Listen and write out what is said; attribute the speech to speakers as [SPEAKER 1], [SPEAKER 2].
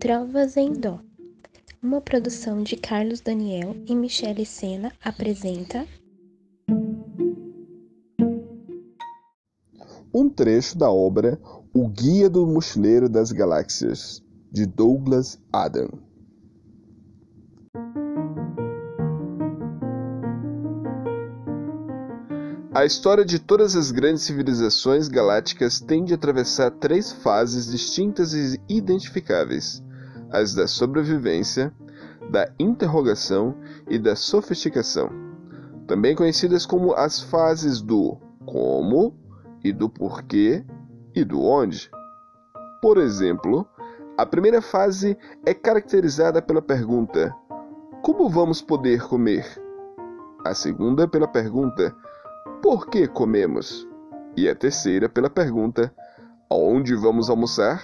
[SPEAKER 1] Trovas em Dó. Uma produção de Carlos Daniel e Michele Sena apresenta
[SPEAKER 2] um trecho da obra O Guia do Mochileiro das Galáxias, de Douglas Adam. A história de todas as grandes civilizações galácticas tem de atravessar três fases distintas e identificáveis: as da sobrevivência, da interrogação e da sofisticação, também conhecidas como as fases do como e do porquê e do onde. Por exemplo, a primeira fase é caracterizada pela pergunta: Como vamos poder comer? A segunda pela pergunta: por que comemos? E a terceira pela pergunta: Onde vamos almoçar?